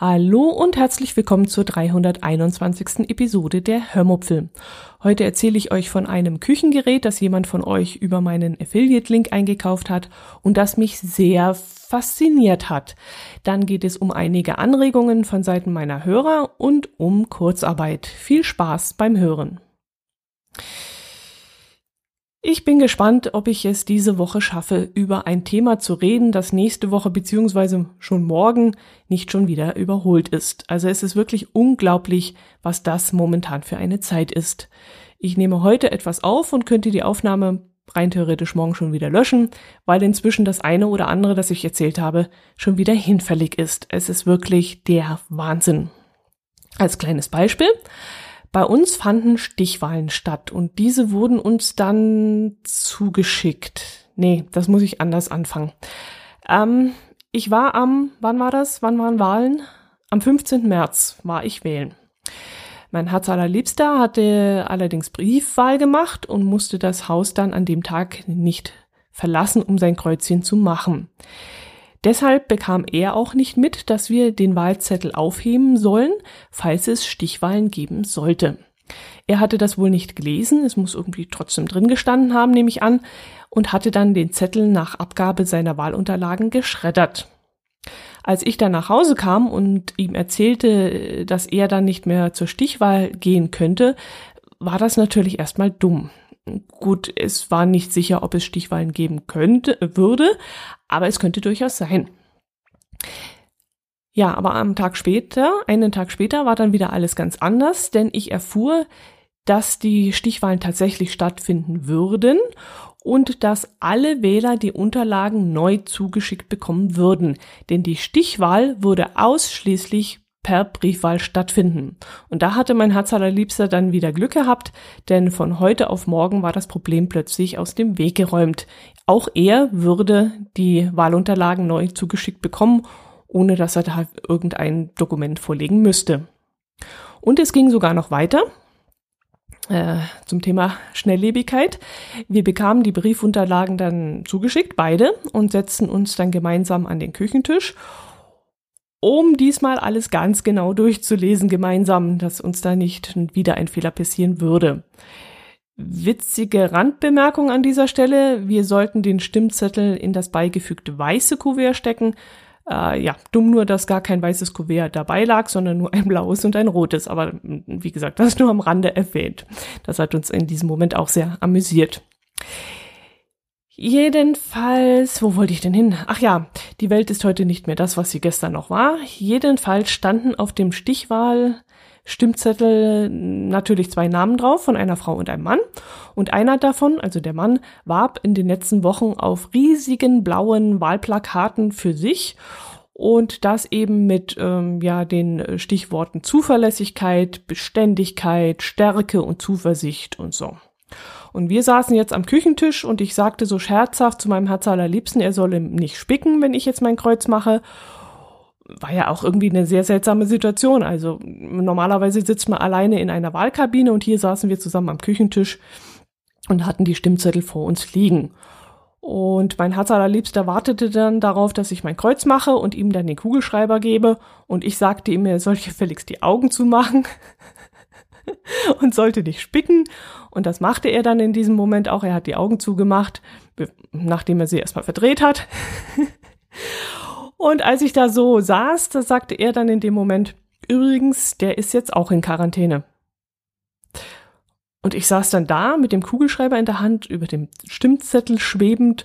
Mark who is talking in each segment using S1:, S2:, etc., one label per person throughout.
S1: Hallo und herzlich willkommen zur 321. Episode der Hörmupfel. Heute erzähle ich euch von einem Küchengerät, das jemand von euch über meinen Affiliate-Link eingekauft hat und das mich sehr fasziniert hat. Dann geht es um einige Anregungen von Seiten meiner Hörer und um Kurzarbeit. Viel Spaß beim Hören. Ich bin gespannt, ob ich es diese Woche schaffe, über ein Thema zu reden, das nächste Woche beziehungsweise schon morgen nicht schon wieder überholt ist. Also es ist wirklich unglaublich, was das momentan für eine Zeit ist. Ich nehme heute etwas auf und könnte die Aufnahme rein theoretisch morgen schon wieder löschen, weil inzwischen das eine oder andere, das ich erzählt habe, schon wieder hinfällig ist. Es ist wirklich der Wahnsinn. Als kleines Beispiel. Bei uns fanden Stichwahlen statt und diese wurden uns dann zugeschickt. Nee, das muss ich anders anfangen. Ähm, ich war am, wann war das? Wann waren Wahlen? Am 15. März war ich wählen. Mein Herz allerliebster hatte allerdings Briefwahl gemacht und musste das Haus dann an dem Tag nicht verlassen, um sein Kreuzchen zu machen. Deshalb bekam er auch nicht mit, dass wir den Wahlzettel aufheben sollen, falls es Stichwahlen geben sollte. Er hatte das wohl nicht gelesen, es muss irgendwie trotzdem drin gestanden haben, nehme ich an, und hatte dann den Zettel nach Abgabe seiner Wahlunterlagen geschreddert. Als ich dann nach Hause kam und ihm erzählte, dass er dann nicht mehr zur Stichwahl gehen könnte, war das natürlich erstmal dumm. Gut, es war nicht sicher, ob es Stichwahlen geben könnte, würde, aber es könnte durchaus sein. Ja, aber am Tag später, einen Tag später, war dann wieder alles ganz anders, denn ich erfuhr, dass die Stichwahlen tatsächlich stattfinden würden und dass alle Wähler die Unterlagen neu zugeschickt bekommen würden. Denn die Stichwahl würde ausschließlich per Briefwahl stattfinden. Und da hatte mein Herz allerliebster dann wieder Glück gehabt, denn von heute auf morgen war das Problem plötzlich aus dem Weg geräumt. Auch er würde die Wahlunterlagen neu zugeschickt bekommen, ohne dass er da irgendein Dokument vorlegen müsste. Und es ging sogar noch weiter. Äh, zum Thema Schnelllebigkeit. Wir bekamen die Briefunterlagen dann zugeschickt, beide, und setzten uns dann gemeinsam an den Küchentisch um diesmal alles ganz genau durchzulesen gemeinsam, dass uns da nicht wieder ein Fehler passieren würde. Witzige Randbemerkung an dieser Stelle. Wir sollten den Stimmzettel in das beigefügte weiße Kuvert stecken. Äh, ja, dumm nur, dass gar kein weißes Kuvert dabei lag, sondern nur ein blaues und ein rotes. Aber wie gesagt, das nur am Rande erwähnt. Das hat uns in diesem Moment auch sehr amüsiert. Jedenfalls, wo wollte ich denn hin? Ach ja, die Welt ist heute nicht mehr das, was sie gestern noch war. Jedenfalls standen auf dem Stichwahl Stimmzettel natürlich zwei Namen drauf von einer Frau und einem Mann. Und einer davon, also der Mann, warb in den letzten Wochen auf riesigen blauen Wahlplakaten für sich und das eben mit ähm, ja den Stichworten Zuverlässigkeit, Beständigkeit, Stärke und Zuversicht und so. Und wir saßen jetzt am Küchentisch und ich sagte so scherzhaft zu meinem Herz allerliebsten, er solle nicht spicken, wenn ich jetzt mein Kreuz mache. War ja auch irgendwie eine sehr seltsame Situation. Also normalerweise sitzt man alleine in einer Wahlkabine und hier saßen wir zusammen am Küchentisch und hatten die Stimmzettel vor uns liegen. Und mein Herz allerliebster wartete dann darauf, dass ich mein Kreuz mache und ihm dann den Kugelschreiber gebe. Und ich sagte ihm, er soll gefälligst die Augen zumachen und sollte nicht spicken. Und das machte er dann in diesem Moment auch. Er hat die Augen zugemacht, nachdem er sie erstmal verdreht hat. und als ich da so saß, da sagte er dann in dem Moment, übrigens, der ist jetzt auch in Quarantäne. Und ich saß dann da mit dem Kugelschreiber in der Hand, über dem Stimmzettel schwebend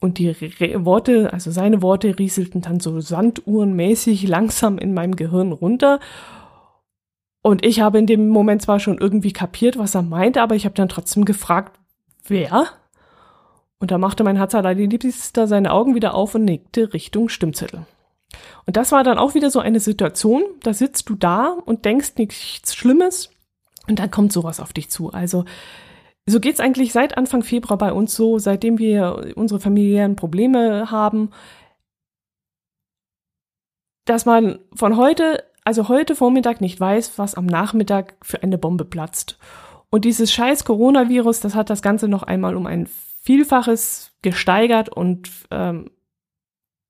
S1: und die Re Worte, also seine Worte rieselten dann so sanduhrenmäßig langsam in meinem Gehirn runter und ich habe in dem Moment zwar schon irgendwie kapiert, was er meinte, aber ich habe dann trotzdem gefragt, wer? Und da machte mein Herz allein liebster seine Augen wieder auf und nickte Richtung Stimmzettel. Und das war dann auch wieder so eine Situation, da sitzt du da und denkst nichts Schlimmes und dann kommt sowas auf dich zu. Also So geht's eigentlich seit Anfang Februar bei uns so, seitdem wir unsere familiären Probleme haben, dass man von heute, also heute Vormittag nicht weiß, was am Nachmittag für eine Bombe platzt. Und dieses scheiß Coronavirus, das hat das Ganze noch einmal um ein Vielfaches gesteigert und ähm,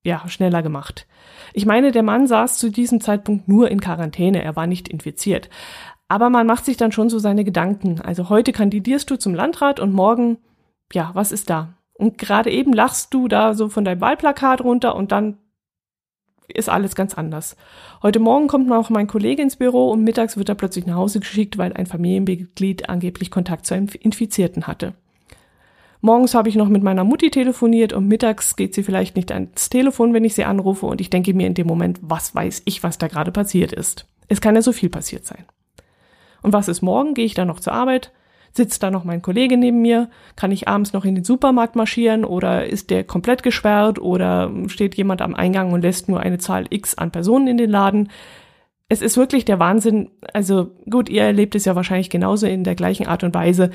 S1: ja, schneller gemacht. Ich meine, der Mann saß zu diesem Zeitpunkt nur in Quarantäne, er war nicht infiziert. Aber man macht sich dann schon so seine Gedanken. Also heute kandidierst du zum Landrat und morgen, ja, was ist da? Und gerade eben lachst du da so von deinem Wahlplakat runter und dann ist alles ganz anders. Heute Morgen kommt noch mein Kollege ins Büro und mittags wird er plötzlich nach Hause geschickt, weil ein Familienmitglied angeblich Kontakt zu einem Infizierten hatte. Morgens habe ich noch mit meiner Mutti telefoniert und mittags geht sie vielleicht nicht ans Telefon, wenn ich sie anrufe und ich denke mir in dem Moment, was weiß ich, was da gerade passiert ist. Es kann ja so viel passiert sein. Und was ist morgen? Gehe ich dann noch zur Arbeit? Sitzt da noch mein Kollege neben mir? Kann ich abends noch in den Supermarkt marschieren oder ist der komplett gesperrt oder steht jemand am Eingang und lässt nur eine Zahl X an Personen in den Laden? Es ist wirklich der Wahnsinn. Also gut, ihr erlebt es ja wahrscheinlich genauso in der gleichen Art und Weise.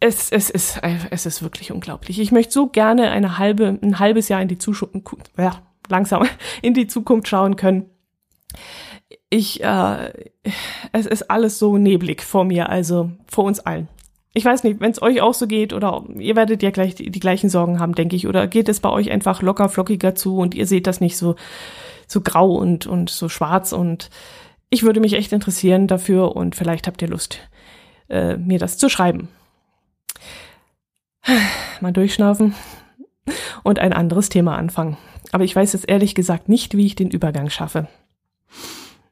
S1: Es, es, ist, es ist wirklich unglaublich. Ich möchte so gerne eine halbe, ein halbes Jahr in die Zukunft, ja, langsam in die Zukunft schauen können ich, äh, es ist alles so neblig vor mir, also vor uns allen. Ich weiß nicht, wenn es euch auch so geht oder ihr werdet ja gleich die, die, gleichen Sorgen haben, denke ich, oder geht es bei euch einfach locker flockiger zu und ihr seht das nicht so so grau und und so schwarz und ich würde mich echt interessieren dafür und vielleicht habt ihr Lust, äh, mir das zu schreiben. Mal durchschnaufen und ein anderes Thema anfangen. Aber ich weiß jetzt ehrlich gesagt nicht, wie ich den Übergang schaffe.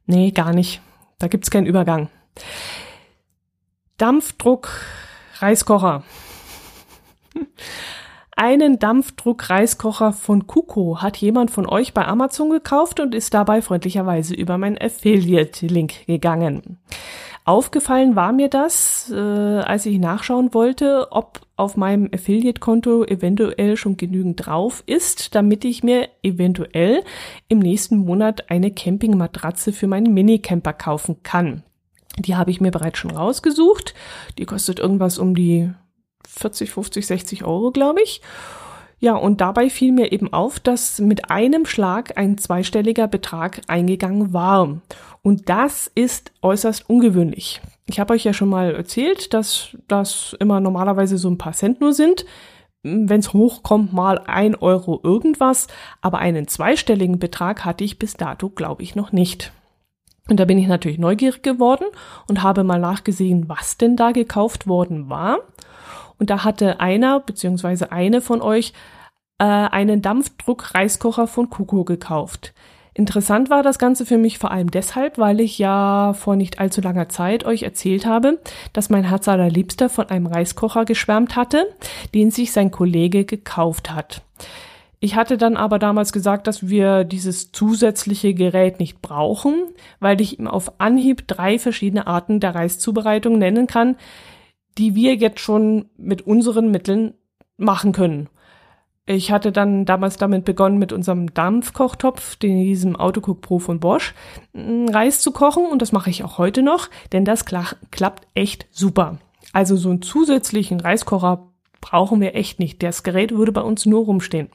S1: Nee, gar nicht. Da gibt's keinen Übergang. Dampfdruck Reiskocher. Einen Dampfdruck-Reiskocher von Kuko hat jemand von euch bei Amazon gekauft und ist dabei freundlicherweise über meinen Affiliate-Link gegangen. Aufgefallen war mir das, äh, als ich nachschauen wollte, ob auf meinem Affiliate-Konto eventuell schon genügend drauf ist, damit ich mir eventuell im nächsten Monat eine Campingmatratze für meinen Minicamper kaufen kann. Die habe ich mir bereits schon rausgesucht. Die kostet irgendwas um die 40, 50, 60 Euro, glaube ich. Ja, und dabei fiel mir eben auf, dass mit einem Schlag ein zweistelliger Betrag eingegangen war. Und das ist äußerst ungewöhnlich. Ich habe euch ja schon mal erzählt, dass das immer normalerweise so ein paar Cent nur sind. Wenn es hochkommt, mal ein Euro irgendwas. Aber einen zweistelligen Betrag hatte ich bis dato, glaube ich, noch nicht. Und da bin ich natürlich neugierig geworden und habe mal nachgesehen, was denn da gekauft worden war. Und da hatte einer beziehungsweise eine von euch äh, einen Dampfdruck-Reiskocher von Kuko gekauft. Interessant war das Ganze für mich vor allem deshalb, weil ich ja vor nicht allzu langer Zeit euch erzählt habe, dass mein Herz allerliebster von einem Reiskocher geschwärmt hatte, den sich sein Kollege gekauft hat. Ich hatte dann aber damals gesagt, dass wir dieses zusätzliche Gerät nicht brauchen, weil ich ihm auf Anhieb drei verschiedene Arten der Reiszubereitung nennen kann, die wir jetzt schon mit unseren Mitteln machen können. Ich hatte dann damals damit begonnen, mit unserem Dampfkochtopf, diesem Autocook Pro von Bosch, Reis zu kochen und das mache ich auch heute noch, denn das klappt echt super. Also so einen zusätzlichen Reiskocher brauchen wir echt nicht. Das Gerät würde bei uns nur rumstehen.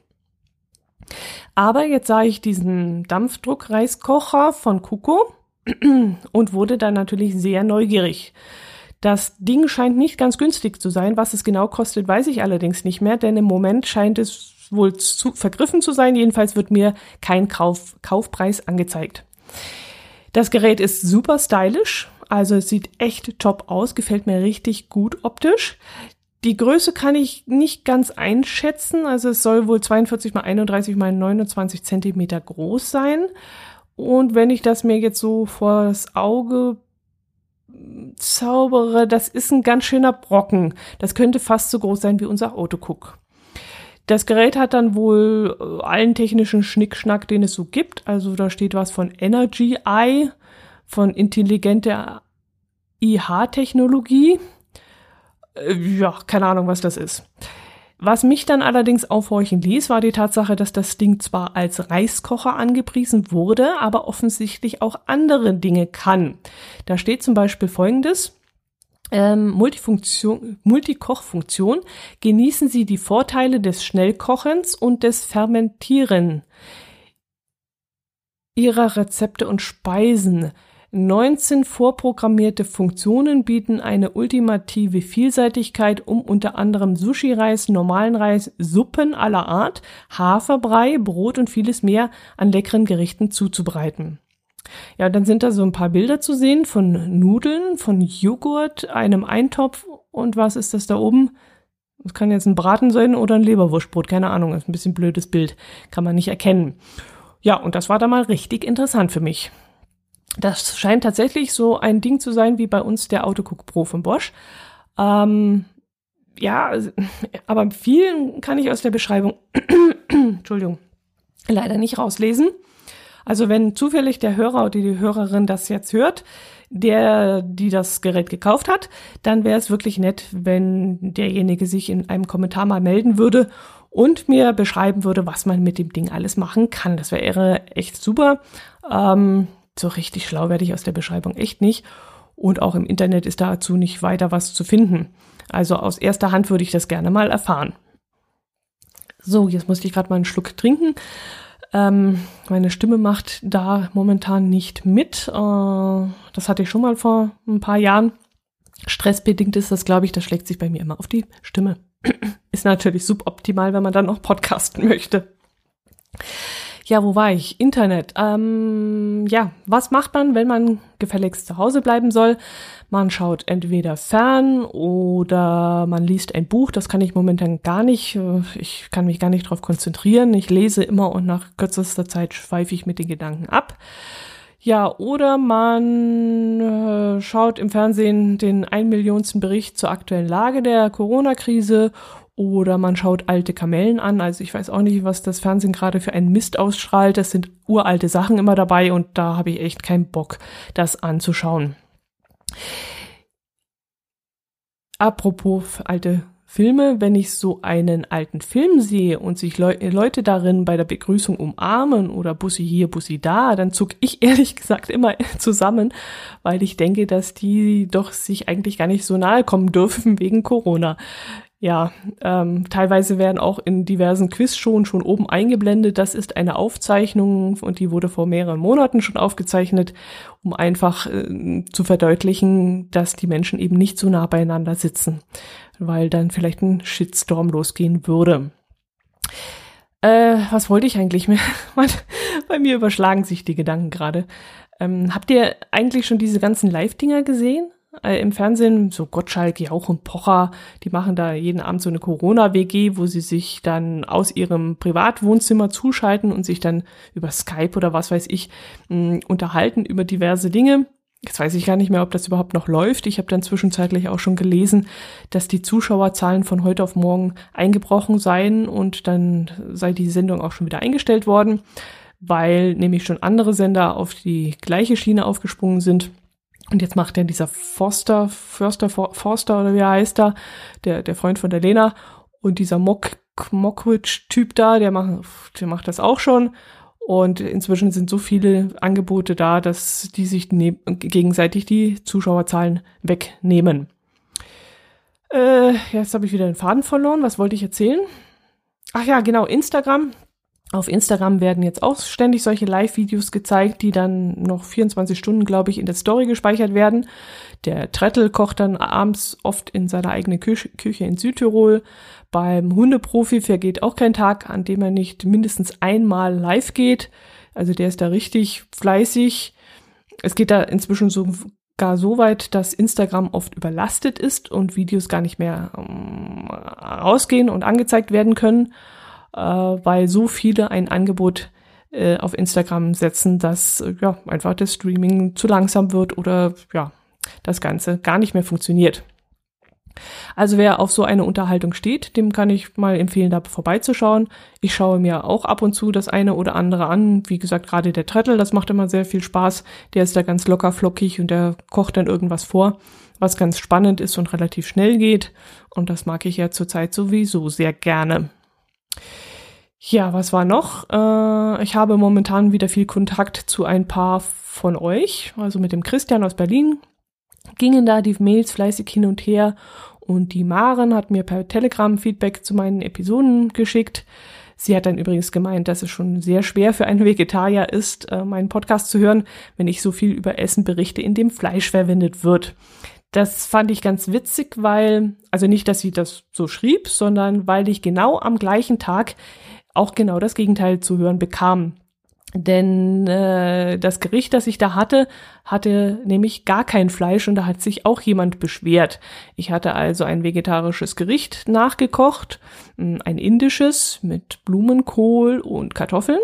S1: Aber jetzt sah ich diesen Dampfdruckreiskocher von Kuko und wurde dann natürlich sehr neugierig. Das Ding scheint nicht ganz günstig zu sein. Was es genau kostet, weiß ich allerdings nicht mehr, denn im Moment scheint es wohl zu, vergriffen zu sein. Jedenfalls wird mir kein Kauf, Kaufpreis angezeigt. Das Gerät ist super stylisch, also es sieht echt top aus, gefällt mir richtig gut optisch. Die Größe kann ich nicht ganz einschätzen, also es soll wohl 42 mal 31 mal 29 Zentimeter groß sein. Und wenn ich das mir jetzt so vor das Auge zaubere, das ist ein ganz schöner Brocken. Das könnte fast so groß sein wie unser Autocook. Das Gerät hat dann wohl äh, allen technischen Schnickschnack, den es so gibt. Also da steht was von Energy Eye, von intelligenter IH-Technologie. Äh, ja, keine Ahnung, was das ist. Was mich dann allerdings aufhorchen ließ, war die Tatsache, dass das Ding zwar als Reiskocher angepriesen wurde, aber offensichtlich auch andere Dinge kann. Da steht zum Beispiel Folgendes. ähm, Multifunktion, Multikochfunktion genießen Sie die Vorteile des Schnellkochens und des Fermentieren ihrer Rezepte und Speisen. 19 vorprogrammierte Funktionen bieten eine ultimative Vielseitigkeit, um unter anderem Sushi-Reis, normalen Reis, Suppen aller Art, Haferbrei, Brot und vieles mehr an leckeren Gerichten zuzubereiten. Ja, dann sind da so ein paar Bilder zu sehen von Nudeln, von Joghurt, einem Eintopf und was ist das da oben? Das kann jetzt ein Braten sein oder ein Leberwurstbrot, keine Ahnung, ist ein bisschen blödes Bild, kann man nicht erkennen. Ja, und das war da mal richtig interessant für mich. Das scheint tatsächlich so ein Ding zu sein wie bei uns der Autocook Pro von Bosch. Ähm, ja, aber vielen kann ich aus der Beschreibung, Entschuldigung, leider nicht rauslesen. Also wenn zufällig der Hörer oder die Hörerin das jetzt hört, der, die das Gerät gekauft hat, dann wäre es wirklich nett, wenn derjenige sich in einem Kommentar mal melden würde und mir beschreiben würde, was man mit dem Ding alles machen kann. Das wäre echt super. Ähm, so richtig schlau werde ich aus der Beschreibung echt nicht. Und auch im Internet ist dazu nicht weiter was zu finden. Also aus erster Hand würde ich das gerne mal erfahren. So, jetzt musste ich gerade mal einen Schluck trinken. Ähm, meine Stimme macht da momentan nicht mit. Äh, das hatte ich schon mal vor ein paar Jahren. Stressbedingt ist das, glaube ich, das schlägt sich bei mir immer auf die Stimme. ist natürlich suboptimal, wenn man dann noch podcasten möchte. Ja, wo war ich? Internet. Ähm, ja, was macht man, wenn man gefälligst zu Hause bleiben soll? Man schaut entweder fern oder man liest ein Buch. Das kann ich momentan gar nicht. Ich kann mich gar nicht darauf konzentrieren. Ich lese immer und nach kürzester Zeit schweife ich mit den Gedanken ab. Ja, oder man äh, schaut im Fernsehen den ein Millionsten Bericht zur aktuellen Lage der Corona-Krise oder man schaut alte Kamellen an. Also ich weiß auch nicht, was das Fernsehen gerade für einen Mist ausstrahlt. Das sind uralte Sachen immer dabei und da habe ich echt keinen Bock, das anzuschauen. Apropos alte Filme, wenn ich so einen alten Film sehe und sich Le Leute darin bei der Begrüßung umarmen oder Bussi hier, Bussi da, dann zuck ich ehrlich gesagt immer zusammen, weil ich denke, dass die doch sich eigentlich gar nicht so nahe kommen dürfen wegen Corona. Ja, ähm, teilweise werden auch in diversen Quizshows schon oben eingeblendet. Das ist eine Aufzeichnung und die wurde vor mehreren Monaten schon aufgezeichnet, um einfach äh, zu verdeutlichen, dass die Menschen eben nicht so nah beieinander sitzen, weil dann vielleicht ein Shitstorm losgehen würde. Äh, was wollte ich eigentlich mehr? Bei mir überschlagen sich die Gedanken gerade. Ähm, habt ihr eigentlich schon diese ganzen Live-Dinger gesehen? Äh, im Fernsehen, so Gottschalk, Jauch und Pocher, die machen da jeden Abend so eine Corona-WG, wo sie sich dann aus ihrem Privatwohnzimmer zuschalten und sich dann über Skype oder was weiß ich mh, unterhalten über diverse Dinge. Jetzt weiß ich gar nicht mehr, ob das überhaupt noch läuft. Ich habe dann zwischenzeitlich auch schon gelesen, dass die Zuschauerzahlen von heute auf morgen eingebrochen seien und dann sei die Sendung auch schon wieder eingestellt worden, weil nämlich schon andere Sender auf die gleiche Schiene aufgesprungen sind und jetzt macht er dieser Forster, Förster, Forster oder wie er heißt da, der, der Freund von der Lena und dieser Mock, Mockridge-Typ da, der macht, der macht das auch schon. Und inzwischen sind so viele Angebote da, dass die sich gegenseitig die Zuschauerzahlen wegnehmen. Äh, jetzt habe ich wieder den Faden verloren. Was wollte ich erzählen? Ach ja, genau, Instagram. Auf Instagram werden jetzt auch ständig solche Live-Videos gezeigt, die dann noch 24 Stunden, glaube ich, in der Story gespeichert werden. Der Trettel kocht dann abends oft in seiner eigenen Küche, in Südtirol. Beim Hundeprofi vergeht auch kein Tag, an dem er nicht mindestens einmal live geht. Also der ist da richtig fleißig. Es geht da inzwischen sogar so weit, dass Instagram oft überlastet ist und Videos gar nicht mehr ähm, rausgehen und angezeigt werden können äh, weil so viele ein Angebot äh, auf Instagram setzen, dass äh, ja einfach das Streaming zu langsam wird oder ja das Ganze gar nicht mehr funktioniert. Also wer auf so eine Unterhaltung steht, dem kann ich mal empfehlen, da vorbeizuschauen. Ich schaue mir auch ab und zu das eine oder andere an. Wie gesagt, gerade der Trettel, das macht immer sehr viel Spaß. Der ist da ganz locker flockig und der kocht dann irgendwas vor, was ganz spannend ist und relativ schnell geht. Und das mag ich ja zurzeit sowieso sehr gerne. Ja, was war noch? Äh, ich habe momentan wieder viel Kontakt zu ein paar von euch, also mit dem Christian aus Berlin. gingen da die Mails fleißig hin und her und die Maren hat mir per Telegram Feedback zu meinen Episoden geschickt. Sie hat dann übrigens gemeint, dass es schon sehr schwer für einen Vegetarier ist, äh, meinen Podcast zu hören, wenn ich so viel über Essen berichte, in dem Fleisch verwendet wird. Das fand ich ganz witzig, weil, also nicht, dass sie das so schrieb, sondern weil ich genau am gleichen Tag auch genau das Gegenteil zu hören bekam. Denn äh, das Gericht, das ich da hatte, hatte nämlich gar kein Fleisch und da hat sich auch jemand beschwert. Ich hatte also ein vegetarisches Gericht nachgekocht, hm, ein indisches mit Blumenkohl und Kartoffeln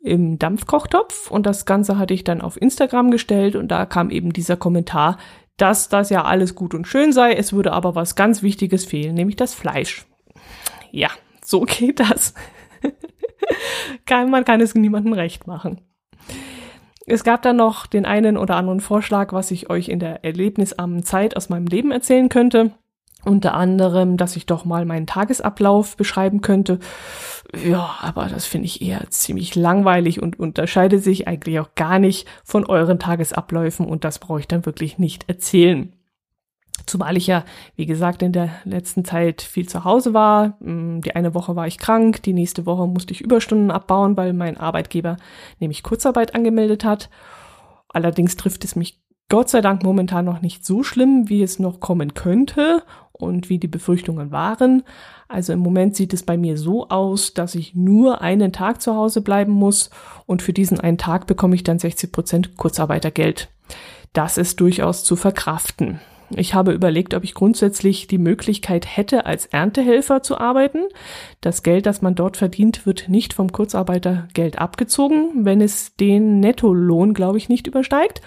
S1: im Dampfkochtopf und das Ganze hatte ich dann auf Instagram gestellt und da kam eben dieser Kommentar, dass das ja alles gut und schön sei, es würde aber was ganz Wichtiges fehlen, nämlich das Fleisch. Ja, so geht das. man kann es niemandem recht machen. Es gab dann noch den einen oder anderen Vorschlag, was ich euch in der erlebnisarmen Zeit aus meinem Leben erzählen könnte. Unter anderem, dass ich doch mal meinen Tagesablauf beschreiben könnte. Ja, aber das finde ich eher ziemlich langweilig und unterscheidet sich eigentlich auch gar nicht von euren Tagesabläufen und das brauche ich dann wirklich nicht erzählen. Zumal ich ja, wie gesagt, in der letzten Zeit viel zu Hause war. Mm, die eine Woche war ich krank, die nächste Woche musste ich Überstunden abbauen, weil mein Arbeitgeber nämlich Kurzarbeit angemeldet hat. Allerdings trifft es mich Gott sei Dank momentan noch nicht so schlimm, wie es noch kommen könnte und wie die Befürchtungen waren. Also im Moment sieht es bei mir so aus, dass ich nur einen Tag zu Hause bleiben muss und für diesen einen Tag bekomme ich dann 60 Prozent Kurzarbeitergeld. Das ist durchaus zu verkraften. Ich habe überlegt, ob ich grundsätzlich die Möglichkeit hätte, als Erntehelfer zu arbeiten. Das Geld, das man dort verdient, wird nicht vom Kurzarbeitergeld abgezogen, wenn es den Nettolohn, glaube ich, nicht übersteigt.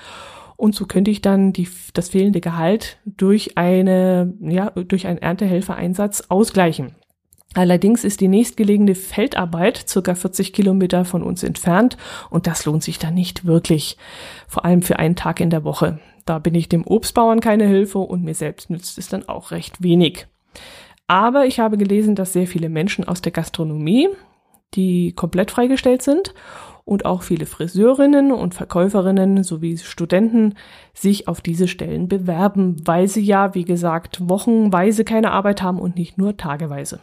S1: Und so könnte ich dann die, das fehlende Gehalt durch eine, ja, durch einen Erntehelfereinsatz ausgleichen. Allerdings ist die nächstgelegene Feldarbeit circa 40 Kilometer von uns entfernt und das lohnt sich dann nicht wirklich, vor allem für einen Tag in der Woche. Da bin ich dem Obstbauern keine Hilfe und mir selbst nützt es dann auch recht wenig. Aber ich habe gelesen, dass sehr viele Menschen aus der Gastronomie, die komplett freigestellt sind und auch viele Friseurinnen und Verkäuferinnen sowie Studenten sich auf diese Stellen bewerben, weil sie ja, wie gesagt, wochenweise keine Arbeit haben und nicht nur tageweise.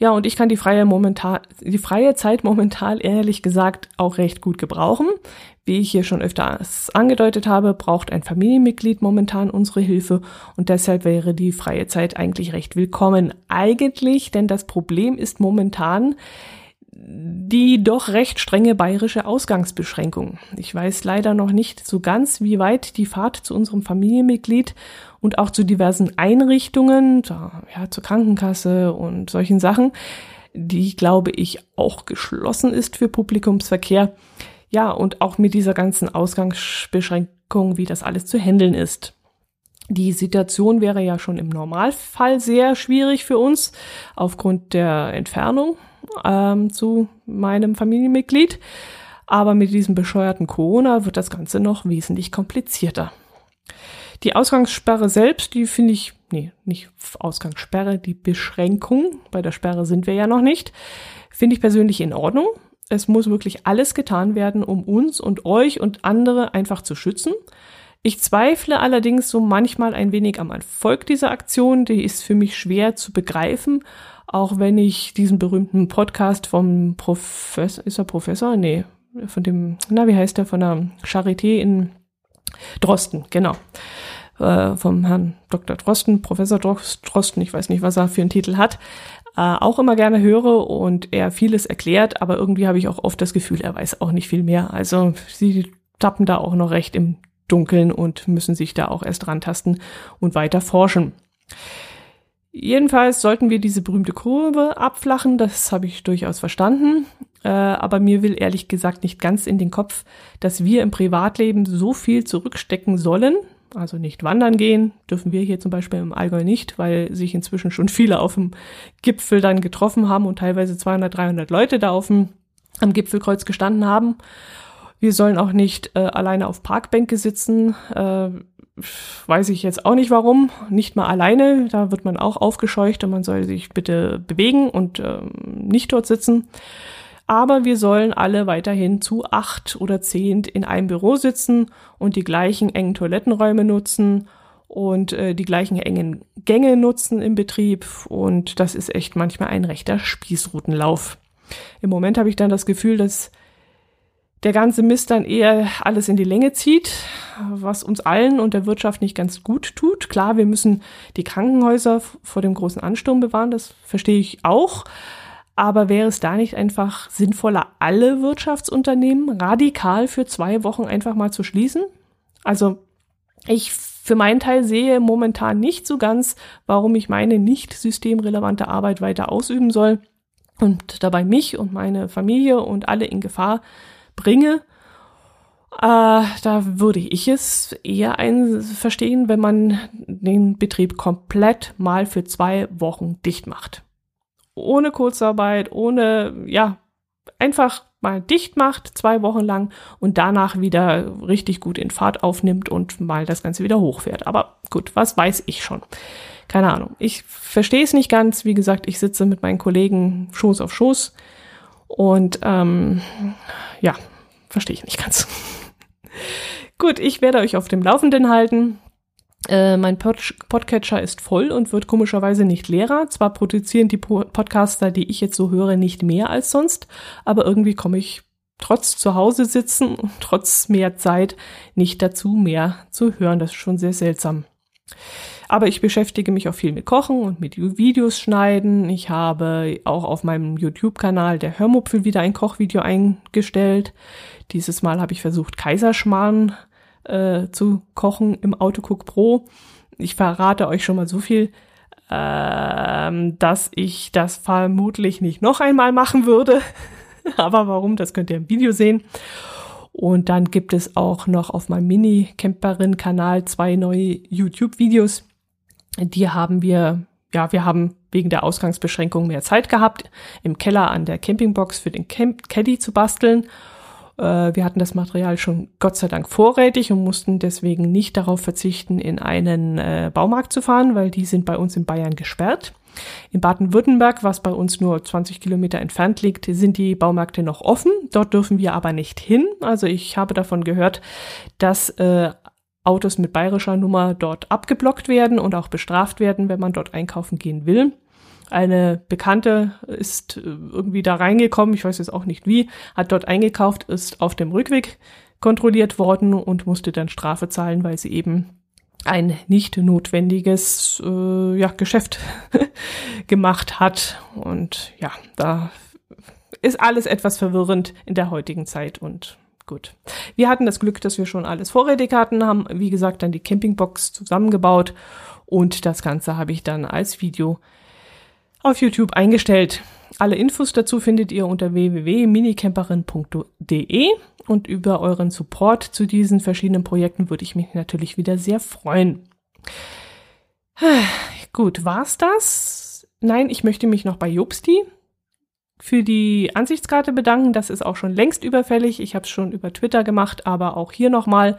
S1: Ja, und ich kann die freie, momentan, die freie Zeit momentan ehrlich gesagt auch recht gut gebrauchen. Wie ich hier schon öfters angedeutet habe, braucht ein Familienmitglied momentan unsere Hilfe und deshalb wäre die freie Zeit eigentlich recht willkommen. Eigentlich, denn das Problem ist momentan, die doch recht strenge bayerische Ausgangsbeschränkung. Ich weiß leider noch nicht so ganz, wie weit die Fahrt zu unserem Familienmitglied und auch zu diversen Einrichtungen, ja, zur Krankenkasse und solchen Sachen, die glaube ich auch geschlossen ist für Publikumsverkehr. Ja, und auch mit dieser ganzen Ausgangsbeschränkung, wie das alles zu handeln ist. Die Situation wäre ja schon im Normalfall sehr schwierig für uns aufgrund der Entfernung ähm, zu meinem Familienmitglied. Aber mit diesem bescheuerten Corona wird das Ganze noch wesentlich komplizierter. Die Ausgangssperre selbst, die finde ich, nee, nicht Ausgangssperre, die Beschränkung, bei der Sperre sind wir ja noch nicht, finde ich persönlich in Ordnung. Es muss wirklich alles getan werden, um uns und euch und andere einfach zu schützen. Ich zweifle allerdings so manchmal ein wenig am Erfolg dieser Aktion. Die ist für mich schwer zu begreifen, auch wenn ich diesen berühmten Podcast vom Professor, ist er Professor? Nee, von dem, na, wie heißt der, von der Charité in Drosten, genau. Äh, vom Herrn Dr. Drosten, Professor Drosten, ich weiß nicht, was er für einen Titel hat, äh, auch immer gerne höre und er vieles erklärt, aber irgendwie habe ich auch oft das Gefühl, er weiß auch nicht viel mehr. Also sie tappen da auch noch recht im Dunkeln und müssen sich da auch erst rantasten und weiter forschen. Jedenfalls sollten wir diese berühmte Kurve abflachen, das habe ich durchaus verstanden. Äh, aber mir will ehrlich gesagt nicht ganz in den Kopf, dass wir im Privatleben so viel zurückstecken sollen. Also nicht wandern gehen, dürfen wir hier zum Beispiel im Allgäu nicht, weil sich inzwischen schon viele auf dem Gipfel dann getroffen haben und teilweise 200, 300 Leute da auf dem, am Gipfelkreuz gestanden haben. Wir sollen auch nicht äh, alleine auf Parkbänke sitzen. Äh, weiß ich jetzt auch nicht warum. Nicht mal alleine, da wird man auch aufgescheucht und man soll sich bitte bewegen und ähm, nicht dort sitzen. aber wir sollen alle weiterhin zu acht oder zehn in einem Büro sitzen und die gleichen engen Toilettenräume nutzen und äh, die gleichen engen Gänge nutzen im Betrieb. Und das ist echt manchmal ein rechter Spießrutenlauf. Im Moment habe ich dann das Gefühl, dass der ganze Mist dann eher alles in die Länge zieht, was uns allen und der Wirtschaft nicht ganz gut tut. Klar, wir müssen die Krankenhäuser vor dem großen Ansturm bewahren, das verstehe ich auch. Aber wäre es da nicht einfach sinnvoller, alle Wirtschaftsunternehmen radikal für zwei Wochen einfach mal zu schließen? Also ich für meinen Teil sehe momentan nicht so ganz, warum ich meine nicht systemrelevante Arbeit weiter ausüben soll und dabei mich und meine Familie und alle in Gefahr bringe. Äh, da würde ich es eher verstehen, wenn man den Betrieb komplett mal für zwei Wochen dicht macht ohne Kurzarbeit, ohne, ja, einfach mal dicht macht, zwei Wochen lang und danach wieder richtig gut in Fahrt aufnimmt und mal das Ganze wieder hochfährt. Aber gut, was weiß ich schon? Keine Ahnung. Ich verstehe es nicht ganz. Wie gesagt, ich sitze mit meinen Kollegen Schoß auf Schoß und ähm, ja, verstehe ich nicht ganz. gut, ich werde euch auf dem Laufenden halten. Äh, mein Pod Podcatcher ist voll und wird komischerweise nicht leerer. Zwar produzieren die po Podcaster, die ich jetzt so höre, nicht mehr als sonst, aber irgendwie komme ich trotz zu Hause sitzen und trotz mehr Zeit nicht dazu, mehr zu hören. Das ist schon sehr seltsam. Aber ich beschäftige mich auch viel mit Kochen und mit Videos schneiden. Ich habe auch auf meinem YouTube-Kanal der Hörmupfel wieder ein Kochvideo eingestellt. Dieses Mal habe ich versucht, Kaiserschmarrn äh, zu kochen im Autocook Pro. Ich verrate euch schon mal so viel, ähm, dass ich das vermutlich nicht noch einmal machen würde. Aber warum, das könnt ihr im Video sehen. Und dann gibt es auch noch auf meinem Mini-Camperin-Kanal zwei neue YouTube-Videos. Die haben wir, ja, wir haben wegen der Ausgangsbeschränkung mehr Zeit gehabt, im Keller an der Campingbox für den Camp Caddy zu basteln. Äh, wir hatten das Material schon Gott sei Dank vorrätig und mussten deswegen nicht darauf verzichten, in einen äh, Baumarkt zu fahren, weil die sind bei uns in Bayern gesperrt. In Baden-Württemberg, was bei uns nur 20 Kilometer entfernt liegt, sind die Baumärkte noch offen. Dort dürfen wir aber nicht hin. Also ich habe davon gehört, dass äh, Autos mit bayerischer Nummer dort abgeblockt werden und auch bestraft werden, wenn man dort einkaufen gehen will. Eine Bekannte ist äh, irgendwie da reingekommen, ich weiß jetzt auch nicht wie, hat dort eingekauft, ist auf dem Rückweg kontrolliert worden und musste dann Strafe zahlen, weil sie eben ein nicht notwendiges äh, ja, Geschäft gemacht hat. Und ja, da ist alles etwas verwirrend in der heutigen Zeit und gut. Wir hatten das Glück, dass wir schon alles vorrätig hatten, haben, wie gesagt, dann die Campingbox zusammengebaut und das Ganze habe ich dann als Video auf YouTube eingestellt. Alle Infos dazu findet ihr unter www.minicamperin.de und über euren Support zu diesen verschiedenen Projekten würde ich mich natürlich wieder sehr freuen. Gut, war's das? Nein, ich möchte mich noch bei Jobsti für die Ansichtskarte bedanken. Das ist auch schon längst überfällig. Ich habe es schon über Twitter gemacht, aber auch hier nochmal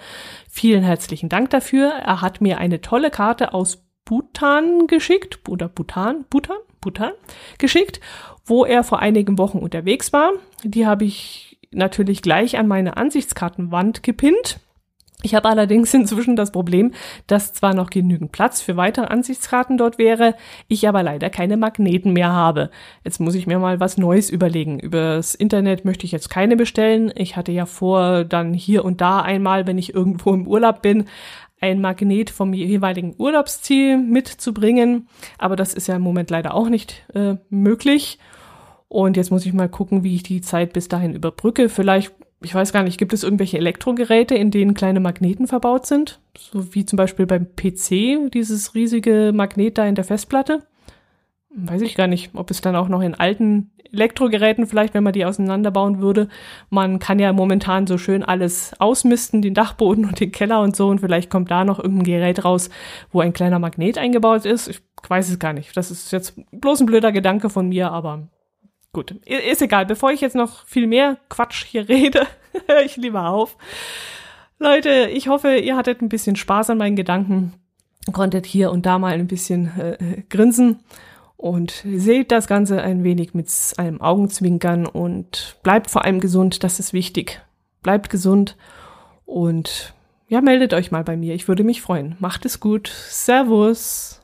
S1: vielen herzlichen Dank dafür. Er hat mir eine tolle Karte aus Bhutan geschickt oder Bhutan, Bhutan, Bhutan geschickt, wo er vor einigen Wochen unterwegs war. Die habe ich natürlich gleich an meine Ansichtskartenwand gepinnt. Ich habe allerdings inzwischen das Problem, dass zwar noch genügend Platz für weitere Ansichtskarten dort wäre, ich aber leider keine Magneten mehr habe. Jetzt muss ich mir mal was Neues überlegen. Übers Internet möchte ich jetzt keine bestellen. Ich hatte ja vor, dann hier und da einmal, wenn ich irgendwo im Urlaub bin, ein Magnet vom jeweiligen Urlaubsziel mitzubringen. Aber das ist ja im Moment leider auch nicht äh, möglich. Und jetzt muss ich mal gucken, wie ich die Zeit bis dahin überbrücke. Vielleicht, ich weiß gar nicht, gibt es irgendwelche Elektrogeräte, in denen kleine Magneten verbaut sind? So wie zum Beispiel beim PC, dieses riesige Magnet da in der Festplatte? Weiß ich gar nicht, ob es dann auch noch in alten Elektrogeräten vielleicht, wenn man die auseinanderbauen würde. Man kann ja momentan so schön alles ausmisten, den Dachboden und den Keller und so. Und vielleicht kommt da noch irgendein Gerät raus, wo ein kleiner Magnet eingebaut ist. Ich weiß es gar nicht. Das ist jetzt bloß ein blöder Gedanke von mir, aber Gut, ist egal. Bevor ich jetzt noch viel mehr Quatsch hier rede, höre ich lieber auf. Leute, ich hoffe, ihr hattet ein bisschen Spaß an meinen Gedanken, konntet hier und da mal ein bisschen äh, äh, grinsen und seht das Ganze ein wenig mit einem Augenzwinkern und bleibt vor allem gesund, das ist wichtig. Bleibt gesund und ja, meldet euch mal bei mir. Ich würde mich freuen. Macht es gut. Servus.